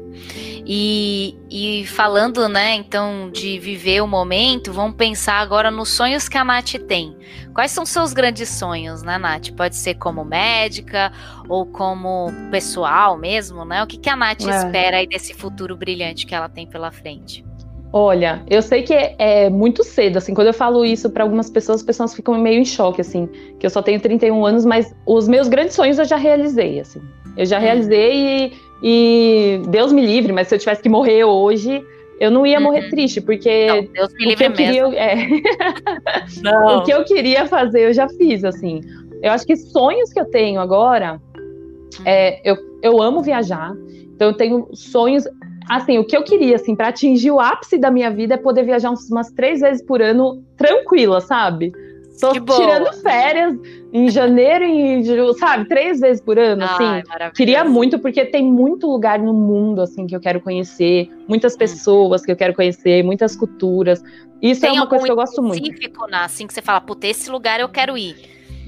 E, e falando, né, então, de viver o momento, vamos pensar agora nos sonhos que a Nath tem. Quais são seus grandes sonhos, né, Nath? Pode ser como médica ou como pessoal mesmo, né? O que, que a Nath é. espera aí desse futuro brilhante que ela tem pela frente? Olha, eu sei que é, é, muito cedo, assim, quando eu falo isso para algumas pessoas, as pessoas ficam meio em choque, assim, que eu só tenho 31 anos, mas os meus grandes sonhos eu já realizei, assim. Eu já uhum. realizei e, e Deus me livre, mas se eu tivesse que morrer hoje, eu não ia morrer uhum. triste, porque não, Deus me livre o que eu mesmo. queria, é... o que eu queria fazer, eu já fiz, assim. Eu acho que sonhos que eu tenho agora, é, eu, eu amo viajar, então eu tenho sonhos assim, o que eu queria, assim, para atingir o ápice da minha vida é poder viajar umas três vezes por ano tranquila, sabe? Tô tirando férias em janeiro e sabe, três vezes por ano, Ai, assim. Queria muito, porque tem muito lugar no mundo, assim, que eu quero conhecer, muitas hum. pessoas que eu quero conhecer, muitas culturas. Isso é tem é uma coisa que eu gosto muito. específico, assim, que você fala, puta, esse lugar eu quero ir.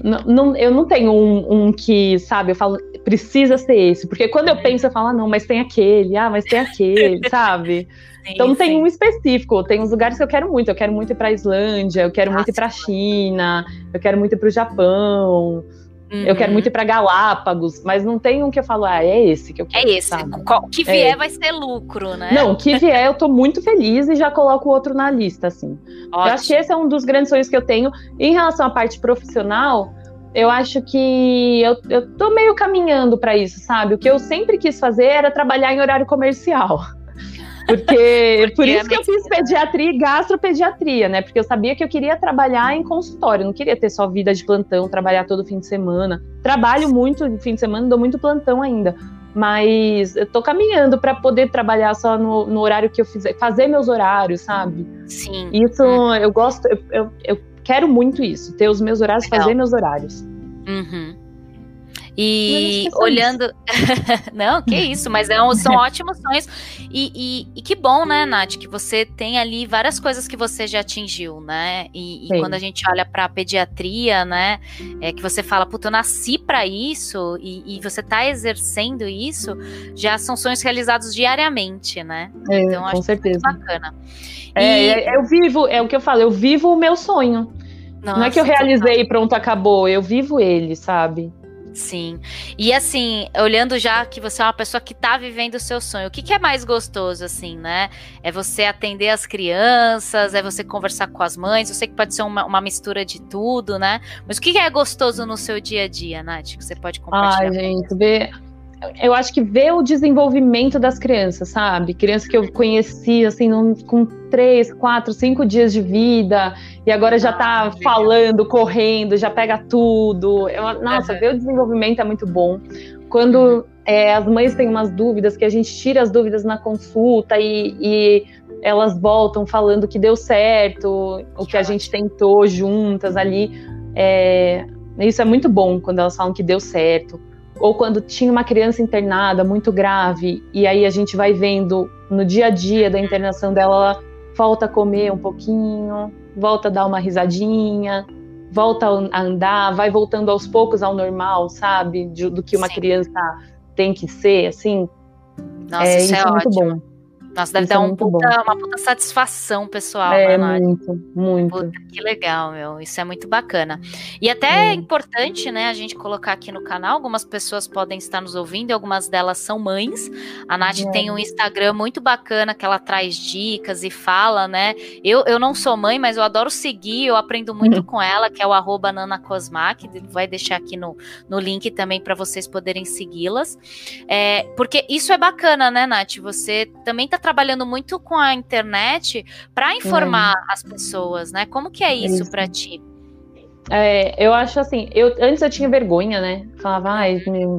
Não, não, eu não tenho um, um, que, sabe, eu falo, precisa ser esse. Porque quando eu penso, eu falo, ah, não, mas tem aquele, ah, mas tem aquele, sabe? Sim, então não tem um específico, tem uns lugares que eu quero muito. Eu quero muito ir pra Islândia, eu quero muito ir pra China, eu quero muito ir pro Japão. Uhum. Eu quero uhum. muito ir para Galápagos, mas não tem um que eu falo, ah, é esse que eu quero. É esse. O que vier é. vai ser lucro, né? Não, o que vier eu tô muito feliz e já coloco o outro na lista, assim. Ótimo. Eu acho que esse é um dos grandes sonhos que eu tenho. Em relação à parte profissional, eu acho que eu, eu tô meio caminhando para isso, sabe? O que eu sempre quis fazer era trabalhar em horário comercial. Porque, Porque por isso que eu fiz pediatria e gastropediatria, né? Porque eu sabia que eu queria trabalhar em consultório, não queria ter só vida de plantão, trabalhar todo fim de semana. Trabalho muito de fim de semana, dou muito plantão ainda. Mas eu tô caminhando para poder trabalhar só no, no, horário que eu fizer, fazer meus horários, sabe? Sim. Isso uhum. eu gosto, eu, eu, eu, quero muito isso, ter os meus horários, Legal. fazer meus horários. Uhum. E olhando. não, que isso, mas é um, são ótimos sonhos. E, e, e, que bom, né, Nath, que você tem ali várias coisas que você já atingiu, né? E, e quando a gente olha para pediatria, né, é que você fala, puta, eu nasci para isso e, você tá exercendo isso, já são sonhos realizados diariamente, né? É, então, com certeza. bacana. É, é, eu vivo, é o que eu falo, eu vivo o meu sonho. Nossa, Não é que eu realizei e pronto, acabou. Eu vivo ele, sabe? Sim. E assim, olhando já que você é uma pessoa que está vivendo o seu sonho, o que, que, é mais gostoso, assim, né? É você atender as crianças, é você conversar com as mães. Eu sei que pode ser uma, uma mistura de tudo, né? Mas o que, que, é gostoso no seu dia a dia, Nath? Que você pode compartilhar? Ai, gente, ver eu acho que ver o desenvolvimento das crianças, sabe? Crianças que eu conheci, assim, com três, quatro, cinco dias de vida, e agora já tá ah, falando, correndo, já pega tudo. Eu, nossa, ver o desenvolvimento é muito bom. Quando uhum. é, as mães têm umas dúvidas, que a gente tira as dúvidas na consulta e, e elas voltam falando que deu certo, o que a gente tentou juntas ali. É, isso é muito bom quando elas falam que deu certo ou quando tinha uma criança internada muito grave, e aí a gente vai vendo no dia a dia da internação dela, ela volta a comer um pouquinho, volta a dar uma risadinha, volta a andar, vai voltando aos poucos ao normal, sabe? do que uma Sim. criança tem que ser, assim. Nossa, é, isso, é, isso é muito bom. Nossa, deve Isso dar é um puta, uma puta satisfação pessoal, é, né, muito, muito. Puta, que legal, meu. Isso é muito bacana. E até é. é importante, né, a gente colocar aqui no canal. Algumas pessoas podem estar nos ouvindo e algumas delas são mães. A Nath é. tem um Instagram muito bacana que ela traz dicas e fala, né? Eu, eu não sou mãe, mas eu adoro seguir, eu aprendo muito com ela, que é o arroba nanacosmac. Vai deixar aqui no, no link também para vocês poderem segui-las. É, porque isso é bacana, né, Nath? Você também tá trabalhando muito com a internet para informar é. as pessoas, né? Como que é isso, isso. para ti? É, eu acho assim, eu antes eu tinha vergonha, né? Falava, ah,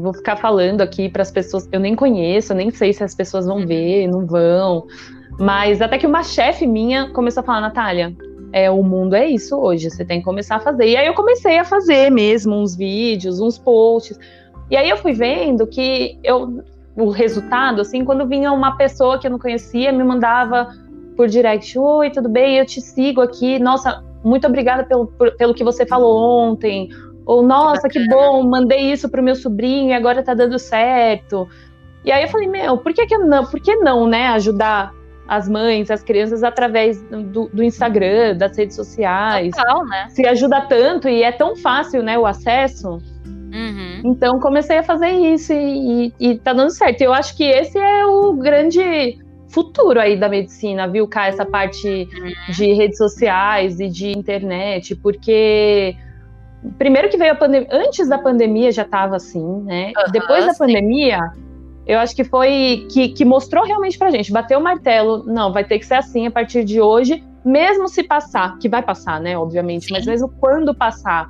vou ficar falando aqui para as pessoas, eu nem conheço, eu nem sei se as pessoas vão uhum. ver, não vão. Mas até que uma chefe minha começou a falar, Natália, é, o mundo é isso hoje, você tem que começar a fazer. E aí eu comecei a fazer mesmo uns vídeos, uns posts. E aí eu fui vendo que eu o resultado, assim, quando vinha uma pessoa que eu não conhecia, me mandava por direct, oi, tudo bem? Eu te sigo aqui, nossa, muito obrigada pelo, por, pelo que você falou ontem, ou nossa, que, que bom, mandei isso pro meu sobrinho e agora tá dando certo. E aí eu falei, meu, por que, que não, por que não, né, ajudar as mães, as crianças através do, do Instagram, das redes sociais. Total, né? Se ajuda tanto e é tão fácil, né, o acesso. Uhum. Então comecei a fazer isso e, e, e tá dando certo. Eu acho que esse é o grande futuro aí da medicina, viu, Cá? Essa parte uhum. de redes sociais e de internet, porque primeiro que veio a pandemia, antes da pandemia já estava assim, né? Uhum, Depois da sim. pandemia, eu acho que foi que, que mostrou realmente pra gente, bateu o martelo, não, vai ter que ser assim a partir de hoje, mesmo se passar, que vai passar, né, obviamente, sim. mas mesmo quando passar,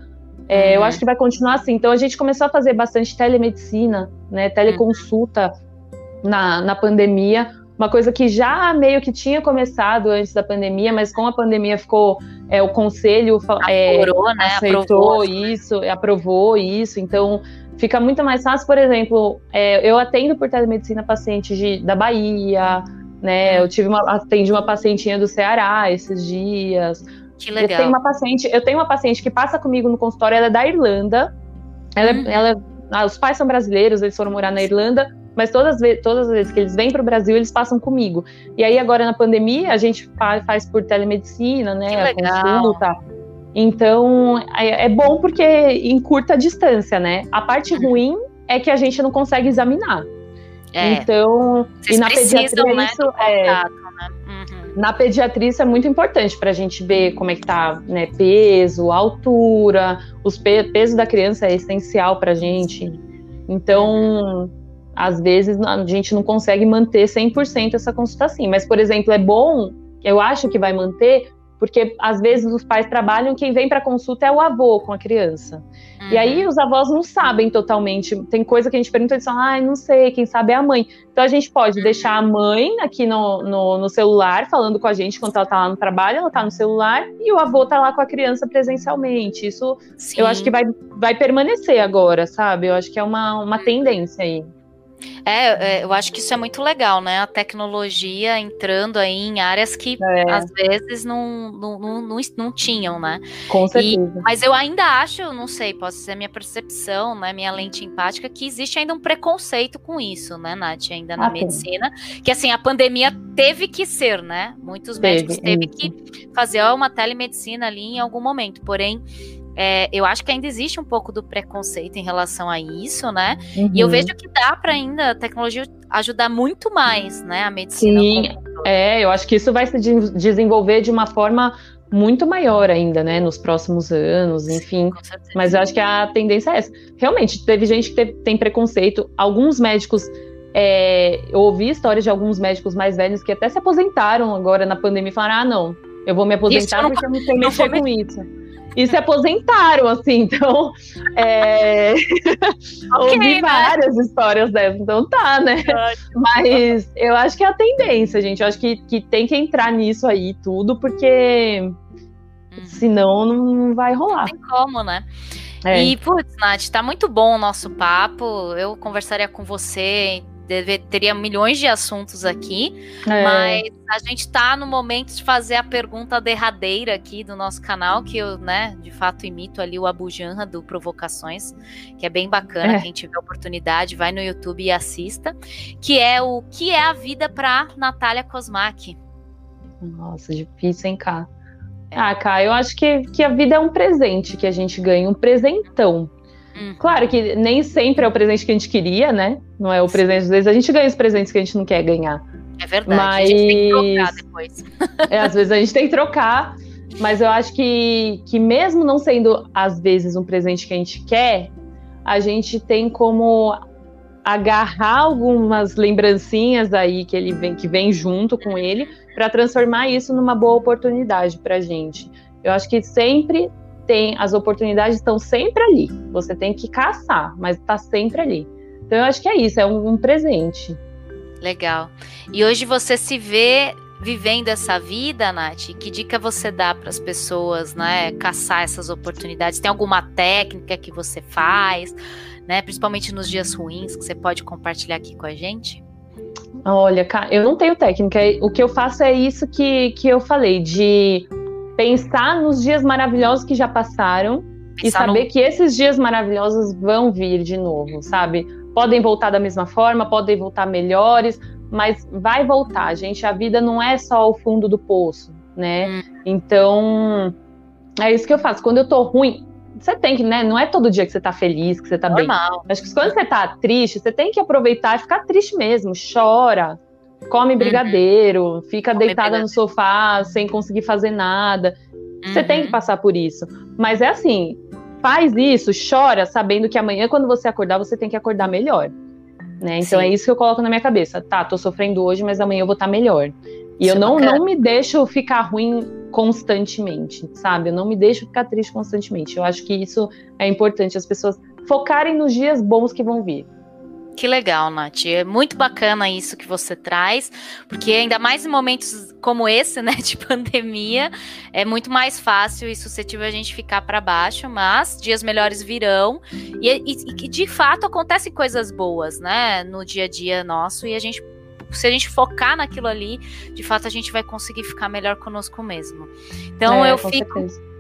é, uhum. Eu acho que vai continuar assim. Então a gente começou a fazer bastante telemedicina, né, teleconsulta uhum. na, na pandemia. Uma coisa que já meio que tinha começado antes da pandemia, mas com a pandemia ficou é, o conselho é, né? aceitou aprovou. isso, aprovou isso. Então fica muito mais fácil, por exemplo, é, eu atendo por telemedicina pacientes de, da Bahia, né? Uhum. Eu tive uma, atendi uma pacientinha do Ceará esses dias. Que legal. Eu tenho uma paciente, eu tenho uma paciente que passa comigo no consultório, ela é da Irlanda. Ela, uhum. ela ah, os pais são brasileiros, eles foram morar na Irlanda, mas todas, todas as vezes que eles vêm para o Brasil, eles passam comigo. E aí, agora na pandemia, a gente faz por telemedicina, né? Que legal. A consulta. Então, é, é, bom porque encurta a distância, né? A parte uhum. ruim é que a gente não consegue examinar. É. Então, Vocês e na precisam, pediatria né, isso é, contato, né? Na pediatria isso é muito importante para a gente ver como é que tá, né, peso, altura, os pe peso da criança é essencial para a gente. Então, às vezes a gente não consegue manter 100% essa consulta assim, mas por exemplo, é bom, eu acho que vai manter porque às vezes os pais trabalham, quem vem para consulta é o avô com a criança. Uhum. E aí uhum. os avós não sabem totalmente. Tem coisa que a gente pergunta e eles falam, ah, não sei, quem sabe é a mãe. Então a gente pode uhum. deixar a mãe aqui no, no, no, celular, falando com a gente quando ela tá lá no trabalho, ela tá no celular, e o avô tá lá com a criança presencialmente. Isso Sim. eu acho que vai, vai permanecer agora, sabe? Eu acho que é uma, uma uhum. tendência aí. É, é, eu acho que isso é muito legal, né? A tecnologia entrando aí em áreas que é. às vezes não, não, não, não, tinham, né? Com certeza. E, mas eu ainda acho, não sei, pode ser minha percepção, né? Minha lente empática, que existe ainda um preconceito com isso, né, Nath? Ainda na ah, medicina. Sim. Que assim, a pandemia teve que ser, né? Muitos médicos teve, teve que fazer uma telemedicina ali em algum momento. Porém, é, eu acho que ainda existe um pouco do preconceito em relação a isso, né? Uhum. E eu uhum. vejo que dá para ainda a tecnologia ajudar muito mais, né? A medicina. Sim, é, eu acho que isso vai se desenvolver de uma forma muito maior ainda, né, nos próximos anos, enfim. Sim, mas eu acho que a tendência é essa. Realmente, teve gente que teve, tem preconceito. Alguns médicos, é, eu ouvi histórias de alguns médicos mais velhos que até se aposentaram agora na pandemia e falaram: ah, não, eu vou me aposentar eu não, porque eu não sei mexer com isso e se aposentaram, assim, então é... okay, ouvi né? várias histórias dessas, então tá, né? Mas eu acho que é a tendência, gente. Eu acho que, que tem que entrar nisso aí tudo, porque uhum. senão não vai rolar. Não tem como, né? É. E, putz, Nath, tá muito bom o nosso papo. Eu conversaria com você deve, teria milhões de assuntos aqui, é. mas a gente está no momento de fazer a pergunta derradeira aqui do nosso canal, que eu, né, de fato imito ali o Abu Janra do Provocações, que é bem bacana, é. quem tiver oportunidade, vai no YouTube e assista, que é o que é a vida para Natália Kosmak. Nossa, difícil, hein, Cá? É. Ah, Cá, eu acho que, que a vida é um presente que a gente ganha, um presentão. Uhum. Claro que nem sempre é o presente que a gente queria, né? Não é o presente, às vezes a gente ganha os presentes que a gente não quer ganhar. É verdade, mas... a gente tem que trocar depois. é, às vezes a gente tem que trocar, mas eu acho que, que mesmo não sendo, às vezes, um presente que a gente quer, a gente tem como agarrar algumas lembrancinhas aí que ele vem, que vem junto com ele, para transformar isso numa boa oportunidade para gente. Eu acho que sempre tem, as oportunidades estão sempre ali. Você tem que caçar, mas está sempre ali. Então eu acho que é isso, é um, um presente. Legal. E hoje você se vê vivendo essa vida, Nath? Que dica você dá para as pessoas, né, caçar essas oportunidades? Tem alguma técnica que você faz, né, principalmente nos dias ruins, que você pode compartilhar aqui com a gente? Olha, eu não tenho técnica. O que eu faço é isso que, que eu falei, de pensar nos dias maravilhosos que já passaram pensar e saber no... que esses dias maravilhosos vão vir de novo, sabe? Podem voltar da mesma forma, podem voltar melhores, mas vai voltar, gente. A vida não é só o fundo do poço, né? Hum. Então, é isso que eu faço. Quando eu tô ruim, você tem que, né? Não é todo dia que você tá feliz, que você tá Normal. bem. Acho que quando você tá triste, você tem que aproveitar e ficar triste mesmo. Chora, come uhum. brigadeiro, uhum. fica come deitada brigadeiro. no sofá sem conseguir fazer nada. Uhum. Você tem que uhum. passar por isso. Mas é assim, faz isso, chora, sabendo que amanhã, quando você acordar, você tem que acordar melhor. Né? Então Sim. é isso que eu coloco na minha cabeça. Tá, tô sofrendo hoje, mas amanhã eu vou estar tá melhor. E eu não, não me deixo ficar ruim constantemente, sabe? Eu não me deixo ficar triste constantemente. Eu acho que isso é importante, as pessoas focarem nos dias bons que vão vir. Que legal, Nath. É muito bacana isso que você traz, porque ainda mais em momentos como esse, né, de pandemia, é muito mais fácil e suscetível a gente ficar para baixo, mas dias melhores virão e, e, e de fato acontecem coisas boas, né, no dia a dia nosso e a gente se a gente focar naquilo ali, de fato a gente vai conseguir ficar melhor conosco mesmo. Então é, eu fico certeza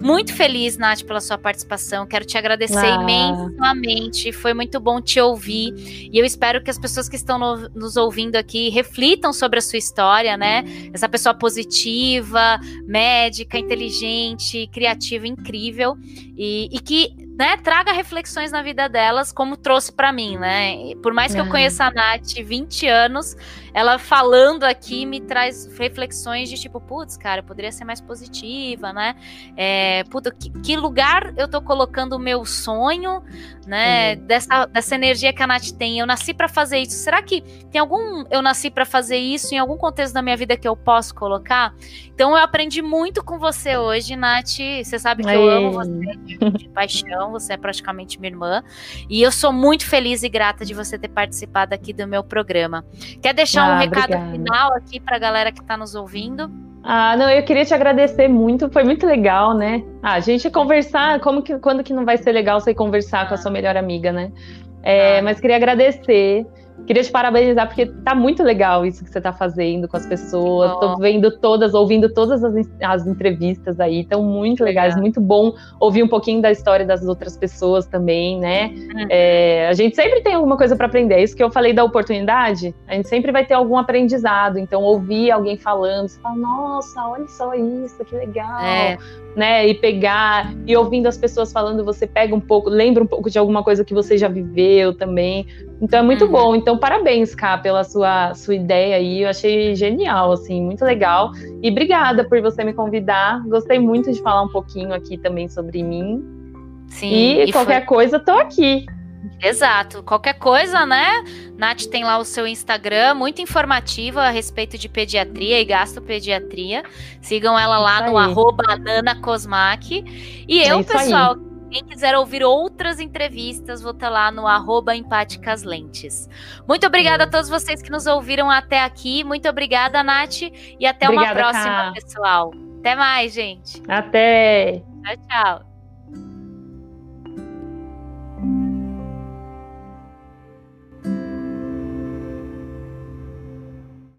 muito feliz, Nath, pela sua participação. Quero te agradecer ah. imensamente. Foi muito bom te ouvir. E eu espero que as pessoas que estão no, nos ouvindo aqui reflitam sobre a sua história, né? Essa pessoa positiva, médica, inteligente, criativa, incrível. E, e que né, traga reflexões na vida delas, como trouxe para mim, né? Por mais que eu conheça a Nath 20 anos, ela falando aqui me traz reflexões de tipo, putz, cara, poderia ser mais positiva, né? É, puta, que, que, lugar eu tô colocando o meu sonho, né? Uhum. Dessa, dessa energia que a Nath tem. Eu nasci para fazer isso. Será que tem algum eu nasci para fazer isso em algum contexto da minha vida que eu posso colocar? Então eu aprendi muito com você hoje, Nath. Você sabe que eu amo você de, de paixão, você é praticamente minha irmã. E eu sou muito feliz e grata de você ter participado aqui do meu programa. Quer deixar ah, um recado obrigada. final aqui para a galera que está nos ouvindo? Ah, não, eu queria te agradecer muito, foi muito legal, né? Ah, a gente conversar, como que, quando que não vai ser legal você conversar ah. com a sua melhor amiga, né? É, ah. Mas queria agradecer queria te parabenizar porque tá muito legal isso que você tá fazendo com as pessoas. Tô vendo todas, ouvindo todas as, as entrevistas aí, estão muito legais, é. muito bom ouvir um pouquinho da história das outras pessoas também, né? Uhum. É, a gente sempre tem alguma coisa para aprender. É isso que eu falei da oportunidade, a gente sempre vai ter algum aprendizado. Então, ouvir alguém falando, você fala, nossa, olha só isso, que legal. É né? E pegar e ouvindo as pessoas falando, você pega um pouco, lembra um pouco de alguma coisa que você já viveu também. Então é muito uhum. bom. Então parabéns, Ká, pela sua sua ideia aí. Eu achei genial, assim, muito legal. E obrigada por você me convidar. Gostei muito de falar um pouquinho aqui também sobre mim. Sim. E, e qualquer foi... coisa, tô aqui. Exato. Qualquer coisa, né? Nath tem lá o seu Instagram, muito informativa a respeito de pediatria e gastropediatria. Sigam ela lá no arroba nanacosmac. E é eu, pessoal, aí. Quem quiser ouvir outras entrevistas, vou estar lá no arroba empáticas lentes. Muito obrigada a todos vocês que nos ouviram até aqui. Muito obrigada, Nath. E até obrigada, uma próxima, pessoal. Até mais, gente. Até. Tchau, tchau.